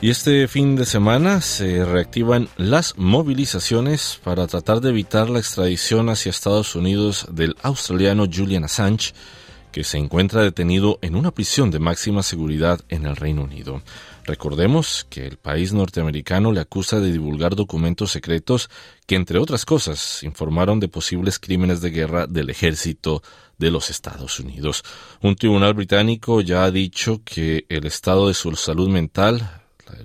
Y este fin de semana se reactivan las movilizaciones para tratar de evitar la extradición hacia Estados Unidos del australiano Julian Assange, que se encuentra detenido en una prisión de máxima seguridad en el Reino Unido. Recordemos que el país norteamericano le acusa de divulgar documentos secretos que, entre otras cosas, informaron de posibles crímenes de guerra del ejército de los Estados Unidos. Un tribunal británico ya ha dicho que el estado de su salud mental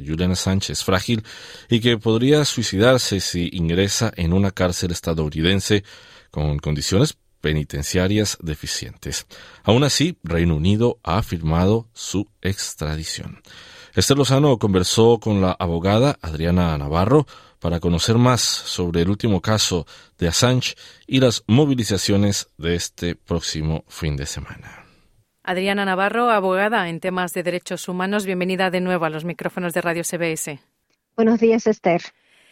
Julian Sánchez frágil y que podría suicidarse si ingresa en una cárcel estadounidense con condiciones penitenciarias deficientes. Aún así, Reino Unido ha firmado su extradición. Esther Lozano conversó con la abogada Adriana Navarro para conocer más sobre el último caso de Assange y las movilizaciones de este próximo fin de semana. Adriana Navarro, abogada en temas de derechos humanos, bienvenida de nuevo a los micrófonos de Radio CBS. Buenos días, Esther.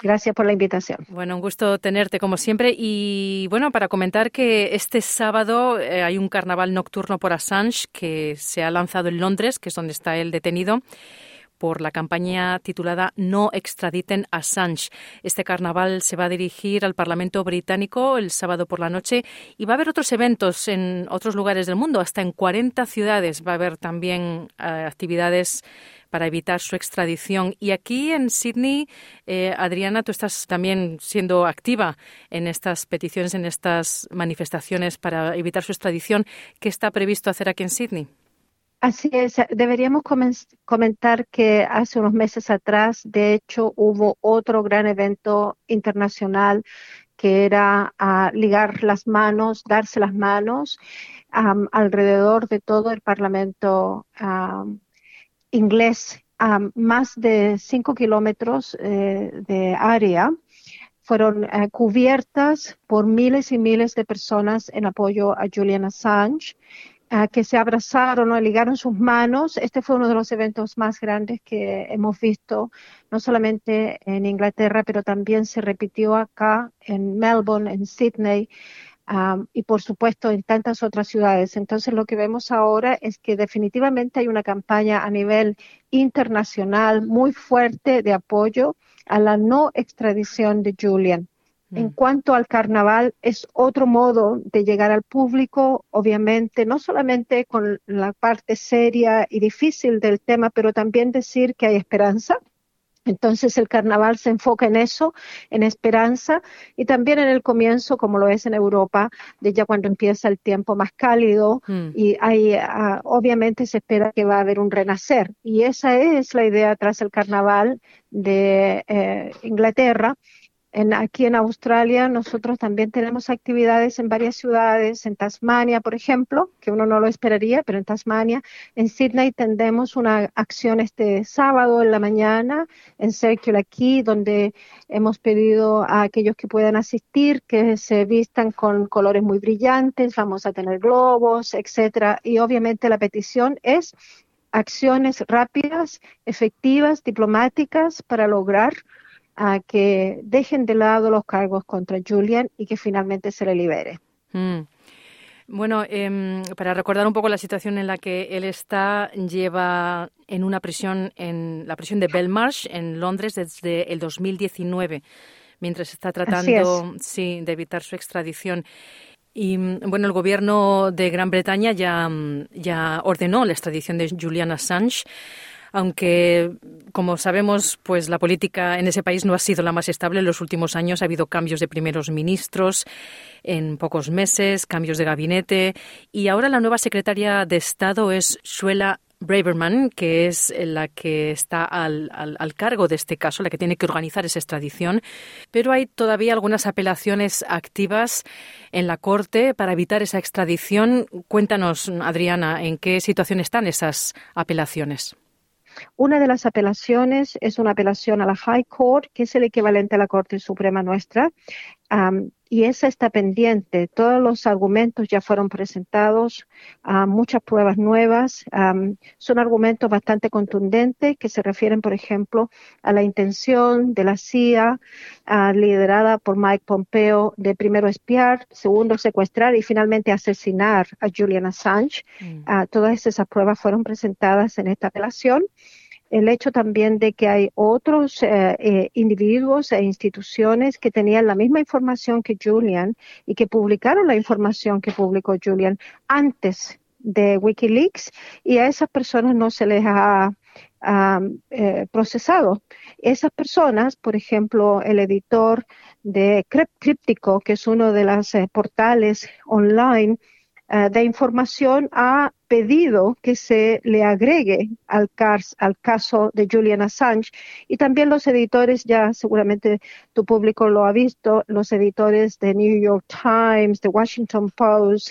Gracias por la invitación. Bueno, un gusto tenerte como siempre. Y bueno, para comentar que este sábado eh, hay un carnaval nocturno por Assange que se ha lanzado en Londres, que es donde está él detenido por la campaña titulada No extraditen Assange. Este carnaval se va a dirigir al Parlamento británico el sábado por la noche y va a haber otros eventos en otros lugares del mundo, hasta en 40 ciudades va a haber también eh, actividades para evitar su extradición. Y aquí en Sydney, eh, Adriana, tú estás también siendo activa en estas peticiones, en estas manifestaciones para evitar su extradición. ¿Qué está previsto hacer aquí en Sydney? Así es, deberíamos comentar que hace unos meses atrás, de hecho, hubo otro gran evento internacional que era ah, ligar las manos, darse las manos alrededor de todo el Parlamento inglés, más de cinco kilómetros eh, de área fueron eh, cubiertas por miles y miles de personas en apoyo a Julian Assange que se abrazaron o ligaron sus manos. Este fue uno de los eventos más grandes que hemos visto, no solamente en Inglaterra, pero también se repitió acá en Melbourne, en Sydney. y por supuesto en tantas otras ciudades. Entonces lo que vemos ahora es que definitivamente hay una campaña a nivel internacional muy fuerte de apoyo a la no extradición de Julian. En mm. cuanto al carnaval, es otro modo de llegar al público, obviamente, no solamente con la parte seria y difícil del tema, pero también decir que hay esperanza. Entonces el carnaval se enfoca en eso, en esperanza y también en el comienzo, como lo es en Europa, de ya cuando empieza el tiempo más cálido mm. y hay, ah, obviamente se espera que va a haber un renacer. Y esa es la idea tras el carnaval de eh, Inglaterra aquí en Australia nosotros también tenemos actividades en varias ciudades, en Tasmania, por ejemplo, que uno no lo esperaría, pero en Tasmania, en Sydney tendremos una acción este sábado en la mañana en Circle aquí, donde hemos pedido a aquellos que puedan asistir que se vistan con colores muy brillantes, vamos a tener globos, etcétera, y obviamente la petición es acciones rápidas, efectivas, diplomáticas para lograr a que dejen de lado los cargos contra Julian y que finalmente se le libere. Mm. Bueno, em, para recordar un poco la situación en la que él está, lleva en una prisión, en la prisión de Belmarsh, en Londres, desde el 2019, mientras está tratando sí, de evitar su extradición. Y bueno, el gobierno de Gran Bretaña ya, ya ordenó la extradición de Julian Assange aunque como sabemos, pues la política en ese país no ha sido la más estable en los últimos años. Ha habido cambios de primeros ministros en pocos meses, cambios de gabinete y ahora la nueva secretaria de Estado es Suela Braverman, que es la que está al, al, cargo de este caso, la que tiene que organizar esa extradición, pero hay todavía algunas apelaciones activas en la Corte para evitar esa extradición. Cuéntanos, Adriana, en qué situación están esas apelaciones. Una de las apelaciones es una apelación a la High Court, que es el equivalente a la Corte Suprema nuestra. Y esa está pendiente. Todos los argumentos ya fueron presentados, uh, muchas pruebas nuevas. Um, son argumentos bastante contundentes que se refieren, por ejemplo, a la intención de la CIA, uh, liderada por Mike Pompeo, de primero espiar, segundo secuestrar y finalmente asesinar a Julian Assange. Mm. Uh, todas esas pruebas fueron presentadas en esta apelación el hecho también de que hay otros eh, eh, individuos e instituciones que tenían la misma información que Julian y que publicaron la información que publicó Julian antes de Wikileaks y a esas personas no se les ha eh, procesado. Esas personas, por ejemplo, el editor de Críptico, que es uno de los portales online eh, de información ha pedido que se le agregue al, al caso de Julian Assange. Y también los editores, ya seguramente tu público lo ha visto, los editores de New York Times, de Washington Post,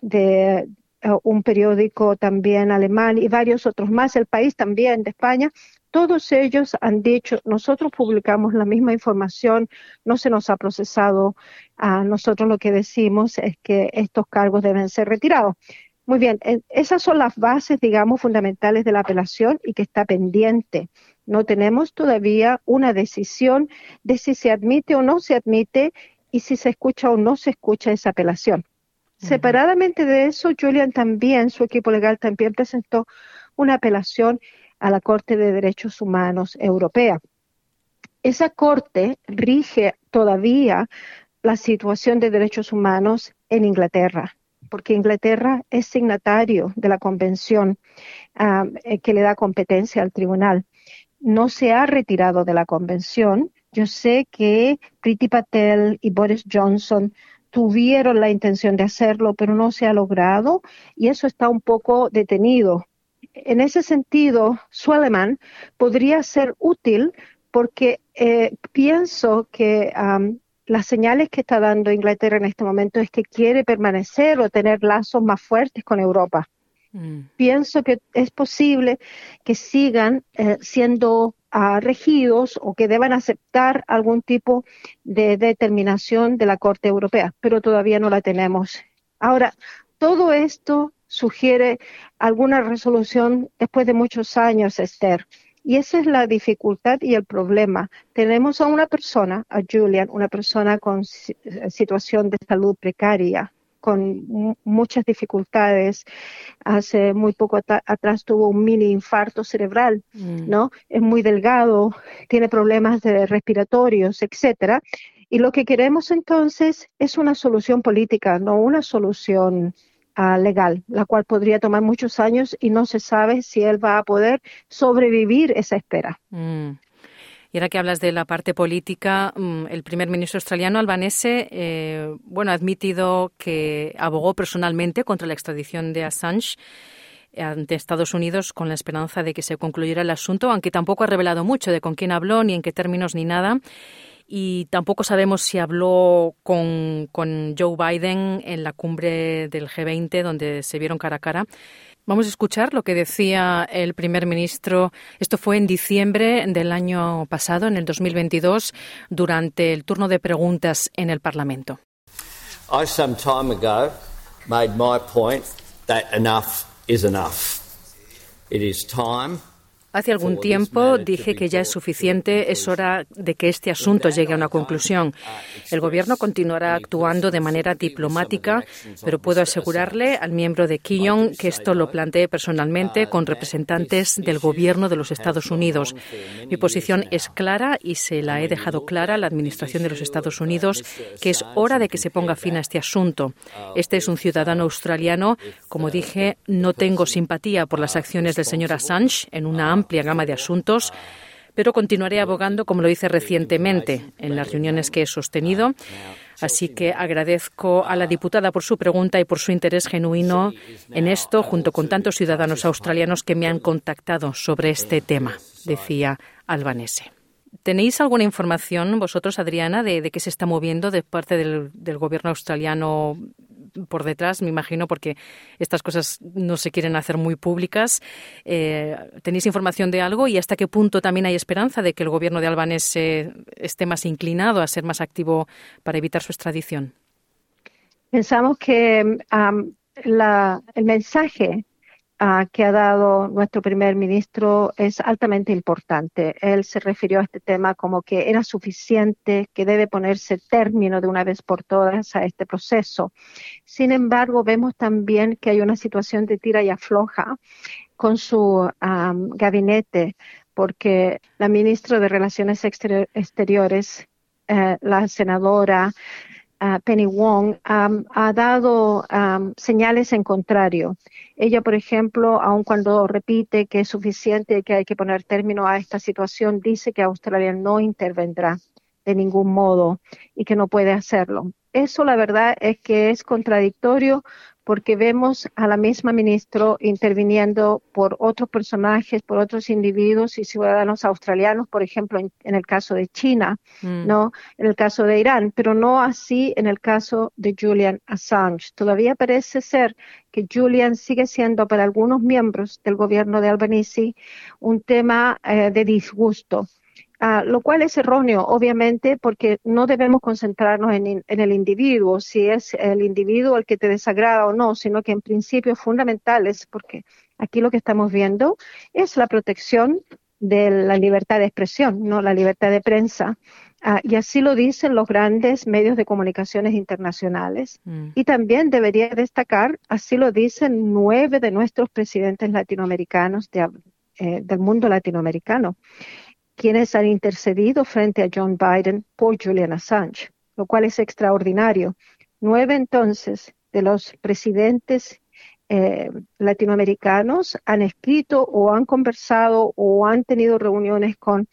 de eh, un periódico también alemán y varios otros más, el país también de España, todos ellos han dicho, nosotros publicamos la misma información, no se nos ha procesado, a nosotros lo que decimos es que estos cargos deben ser retirados. Muy bien, esas son las bases, digamos, fundamentales de la apelación y que está pendiente. No tenemos todavía una decisión de si se admite o no se admite y si se escucha o no se escucha esa apelación. Separadamente de eso, Julian también, su equipo legal también presentó una apelación a la Corte de Derechos Humanos Europea. Esa Corte rige todavía la situación de derechos humanos en Inglaterra, porque Inglaterra es signatario de la convención ah, eh, que le da competencia al tribunal. No se ha retirado de la convención. Yo sé que Priti Patel y Boris Johnson tuvieron la intención de hacerlo, pero no se ha logrado y eso está un poco detenido en ese sentido, Suleiman podría ser útil porque eh, pienso que las señales que está dando Inglaterra en este momento es que quiere permanecer o tener lazos más fuertes con Europa. Mm. Pienso que es posible que sigan eh, siendo ah, regidos o que deban aceptar algún tipo de determinación de la Corte Europea, pero todavía no la tenemos. Ahora, todo esto sugiere alguna resolución después de muchos años, Esther. Y esa es la dificultad y el problema. Tenemos a una persona, a Julian, una persona con situación de salud precaria, con muchas dificultades. Hace muy poco atrás tuvo un mini infarto cerebral, mm. ¿no? Es muy delgado, tiene problemas de respiratorios, etcétera. Y lo que queremos entonces es una solución política, no una solución legal, la cual podría tomar muchos años y no se sabe si él va a poder sobrevivir esa espera. Mm. Y ahora que hablas de la parte política, mm, el primer ministro australiano Albanese, eh, bueno, ha admitido que abogó personalmente contra la extradición de Assange ante Estados Unidos con la esperanza de que se concluyera el asunto, aunque tampoco ha revelado mucho de con quién habló, ni en qué términos, ni nada y tampoco sabemos si habló con, Joe Biden en la cumbre del G20 donde se vieron cara a cara. Vamos a escuchar lo que decía el primer ministro. Esto fue en diciembre del año pasado, en el 2022, durante el turno de preguntas en el Parlamento. I some time ago made my point that enough is enough. It is time Hace algún tiempo dije que ya es suficiente, es hora de que este asunto llegue a una conclusión. El Gobierno continuará actuando de manera diplomática, pero puedo asegurarle al miembro de Kiyon que esto lo planteé personalmente con representantes del Gobierno de los Estados Unidos. Mi posición es clara y se la he dejado clara a la Administración de los Estados Unidos que es hora de que se ponga fin a este asunto. Este es un ciudadano australiano. Como dije, no tengo simpatía por las acciones del señor Assange en una amplia gama de asuntos, pero continuaré abogando, como lo hice recientemente en las reuniones que he sostenido. Así que agradezco a la diputada por su pregunta y por su interés genuino en esto, junto con tantos ciudadanos australianos que me han contactado sobre este tema, decía Albanese. ¿Tenéis alguna información vosotros, Adriana, de, qué se está moviendo de parte del gobierno australiano por detrás, me imagino, porque estas cosas no se quieren hacer muy públicas. Eh, ¿Tenéis información de algo y hasta qué punto también hay esperanza de que el gobierno de Albanese esté más inclinado a ser más activo para evitar su extradición? Pensamos que el mensaje que ha dado nuestro primer ministro es altamente importante. Él se refirió a este tema como que era suficiente, que debe ponerse término de una vez por todas a este proceso. Sin embargo, vemos también que hay una situación de tira y afloja con su gabinete, porque la ministra de Relaciones Exteriores, eh, la senadora Penny Wong ha dado señales en contrario. Ella, por ejemplo, aun cuando repite que es suficiente que hay que poner término a esta situación, dice que Australia no intervendrá de ningún modo y que no puede hacerlo. Eso la verdad es que es contradictorio porque vemos a la misma ministro interviniendo por otros personajes, por otros individuos y ciudadanos australianos, por ejemplo, en, el caso de China, mm. no, en el caso de Irán, pero no así en el caso de Julian Assange. Todavía parece ser que Julian sigue siendo para algunos miembros del gobierno de Albanese un tema eh, de disgusto Ah, lo cual es erróneo, obviamente, porque no debemos concentrarnos en, el individuo, si es el individuo el que te desagrada o no, sino que en principios fundamentales, porque aquí lo que estamos viendo es la protección de la libertad de expresión, no la libertad de prensa. Ah, y así lo dicen los grandes medios de comunicaciones internacionales. Mm. Y también debería destacar, así lo dicen nueve de nuestros presidentes latinoamericanos eh, del mundo latinoamericano quienes han intercedido frente a John Biden por Julian Assange, lo cual es extraordinario. Nueve entonces de los presidentes eh, latinoamericanos han escrito o han conversado o han tenido reuniones con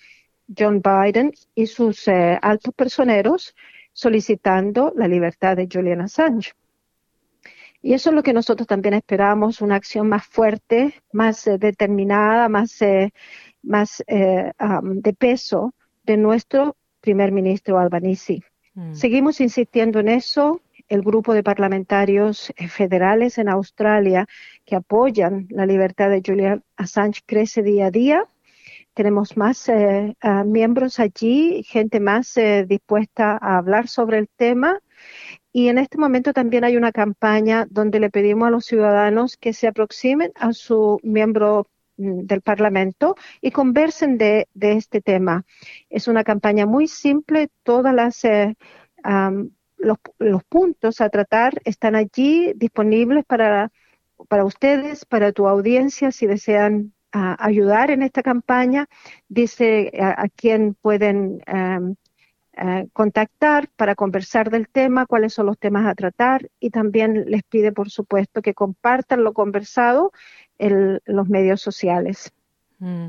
John Biden y sus eh, altos personeros solicitando la libertad de Julian Assange. Y eso es lo que nosotros también esperamos, una acción más fuerte, más eh, determinada, más más eh, de peso de nuestro primer ministro Albanese. Mm. Seguimos insistiendo en eso. El grupo de parlamentarios eh, federales en Australia que apoyan la libertad de Julian Assange crece día a día. Tenemos más eh, miembros allí, gente más dispuesta a hablar sobre el tema. Y en este momento también hay una campaña donde le pedimos a los ciudadanos que se aproximen a su miembro del Parlamento y conversen de, este tema. Es una campaña muy simple, todas las eh, los, puntos a tratar están allí disponibles para, para ustedes, para tu audiencia, si desean ayudar en esta campaña. Dice a, quién pueden eh, contactar para conversar del tema, cuáles son los temas a tratar y también les pide, por supuesto, que compartan lo conversado en los medios sociales. Mm.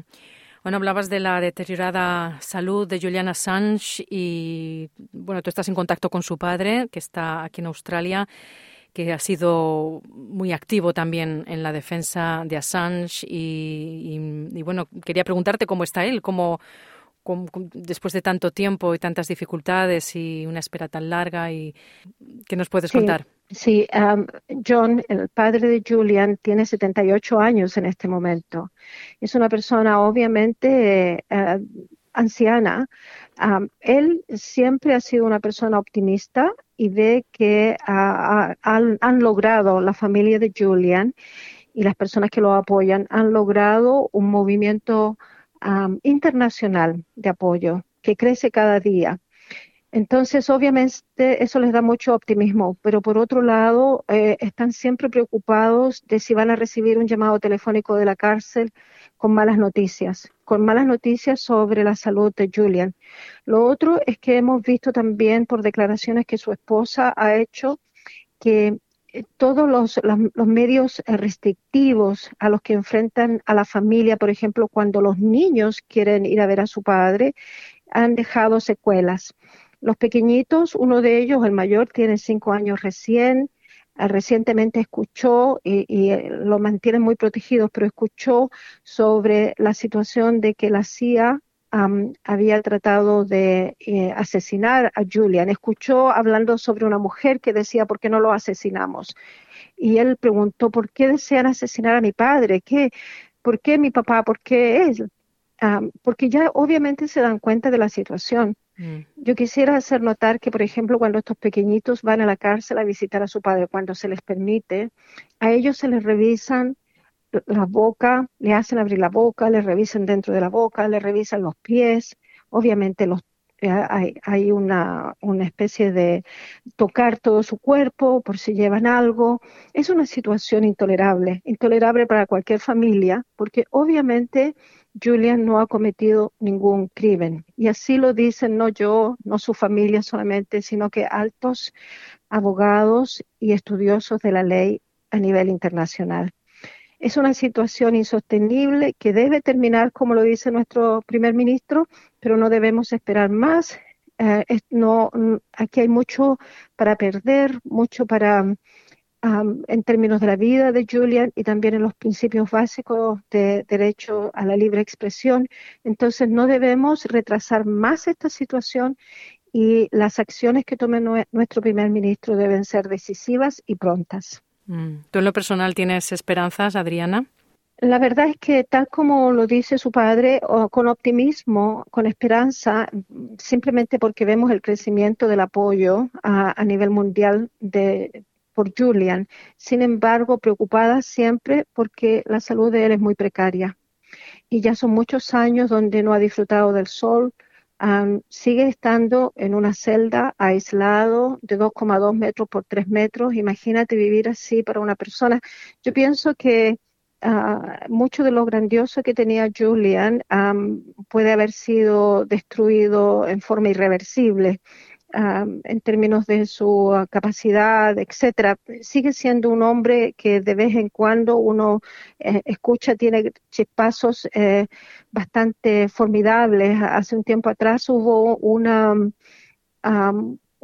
Bueno, hablabas de la deteriorada salud de Julian Assange y, bueno, tú estás en contacto con su padre, que está aquí en Australia, que ha sido muy activo también en la defensa de Assange y bueno, quería preguntarte cómo está él, cómo, después de tanto tiempo y tantas dificultades y una espera tan larga y ¿qué nos puedes contar? Sí, um, John, el padre de Julian, tiene 78 años en este momento. Es una persona obviamente eh, anciana. Um, él siempre ha sido una persona optimista y ve que han logrado la familia de Julian y las personas que lo apoyan han logrado un movimiento internacional de apoyo que crece cada día. Entonces, obviamente, eso les da mucho optimismo, pero por otro lado, eh, están siempre preocupados de si van a recibir un llamado telefónico de la cárcel con malas noticias, con malas noticias sobre la salud de Julian. Lo otro es que hemos visto también por declaraciones que su esposa ha hecho que todos los, medios eh, restrictivos a los que enfrentan a la familia, por ejemplo, cuando los niños quieren ir a ver a su padre, han dejado secuelas. Los pequeñitos, uno de ellos, el mayor, tiene cinco años recién, eh, recientemente escuchó y, lo mantiene muy protegido, pero escuchó sobre la situación de que la CIA había tratado de eh, asesinar a Julian. Escuchó hablando sobre una mujer que decía, ¿por qué no lo asesinamos? Y él preguntó, ¿por qué desean asesinar a mi padre? ¿Qué, ¿Por qué mi papá? ¿Por qué él? porque ya obviamente se dan cuenta de la situación. Mm. Yo quisiera hacer notar que, por ejemplo, cuando estos pequeñitos van a la cárcel a visitar a su padre, cuando se les permite, a ellos se les revisan la boca, le hacen abrir la boca, le revisan dentro de la boca, le revisan los pies, obviamente los eh, hay, hay una, una, especie de tocar todo su cuerpo por si llevan algo. Es una situación intolerable, intolerable para cualquier familia, porque obviamente Julian no ha cometido ningún crimen. Y así lo dicen no yo, no su familia solamente, sino que altos abogados y estudiosos de la ley a nivel internacional. Es una situación insostenible que debe terminar, como lo dice nuestro primer ministro, pero no debemos esperar más. Eh, aquí hay mucho para perder, mucho para en términos de la vida de Julian y también en los principios básicos de derecho a la libre expresión. Entonces no debemos retrasar más esta situación y las acciones que tome nuestro primer ministro deben ser decisivas y prontas. Mm. ¿Tú en lo personal tienes esperanzas, Adriana? La verdad es que tal como lo dice su padre, con optimismo, con esperanza, simplemente porque vemos el crecimiento del apoyo a, nivel mundial de, por Julian. Sin embargo, preocupada siempre porque la salud de él es muy precaria. Y ya son muchos años donde no ha disfrutado del sol. Sigue estando en una celda aislado de 2,2 metros por 3 metros. Imagínate vivir así para una persona. Yo pienso que ah, mucho de lo grandioso que tenía Julian puede haber sido destruido en forma irreversible en términos de su ah, capacidad, etcétera. Sigue siendo un hombre que de vez en cuando uno eh, escucha, tiene chispazos eh, bastante formidables. Hace un tiempo atrás hubo una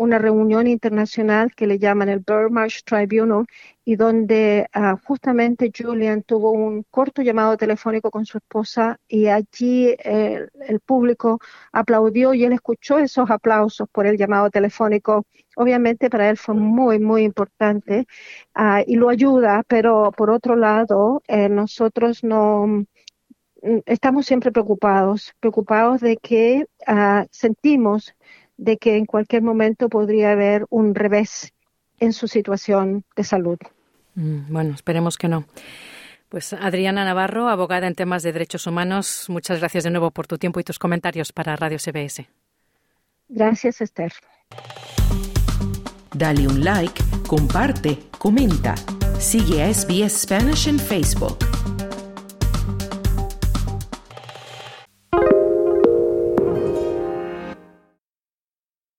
una reunión internacional que le llaman el Burmarsh Tribunal y donde ah, justamente Julian tuvo un corto llamado telefónico con su esposa y allí el público aplaudió y él escuchó esos aplausos por el llamado telefónico. Obviamente para él fue muy, muy importante ah, y lo ayuda, pero por otro lado, eh, nosotros no mm, estamos siempre preocupados, preocupados de que ah, sentimos de que en cualquier momento podría haber un revés en su situación de salud. Mm, bueno, esperemos que no. Pues Adriana Navarro, abogada en temas de derechos humanos, muchas gracias de nuevo por tu tiempo y tus comentarios para Radio CBS. Gracias, Esther. Dale un like, comparte, comenta. Sigue a SBS Spanish en Facebook.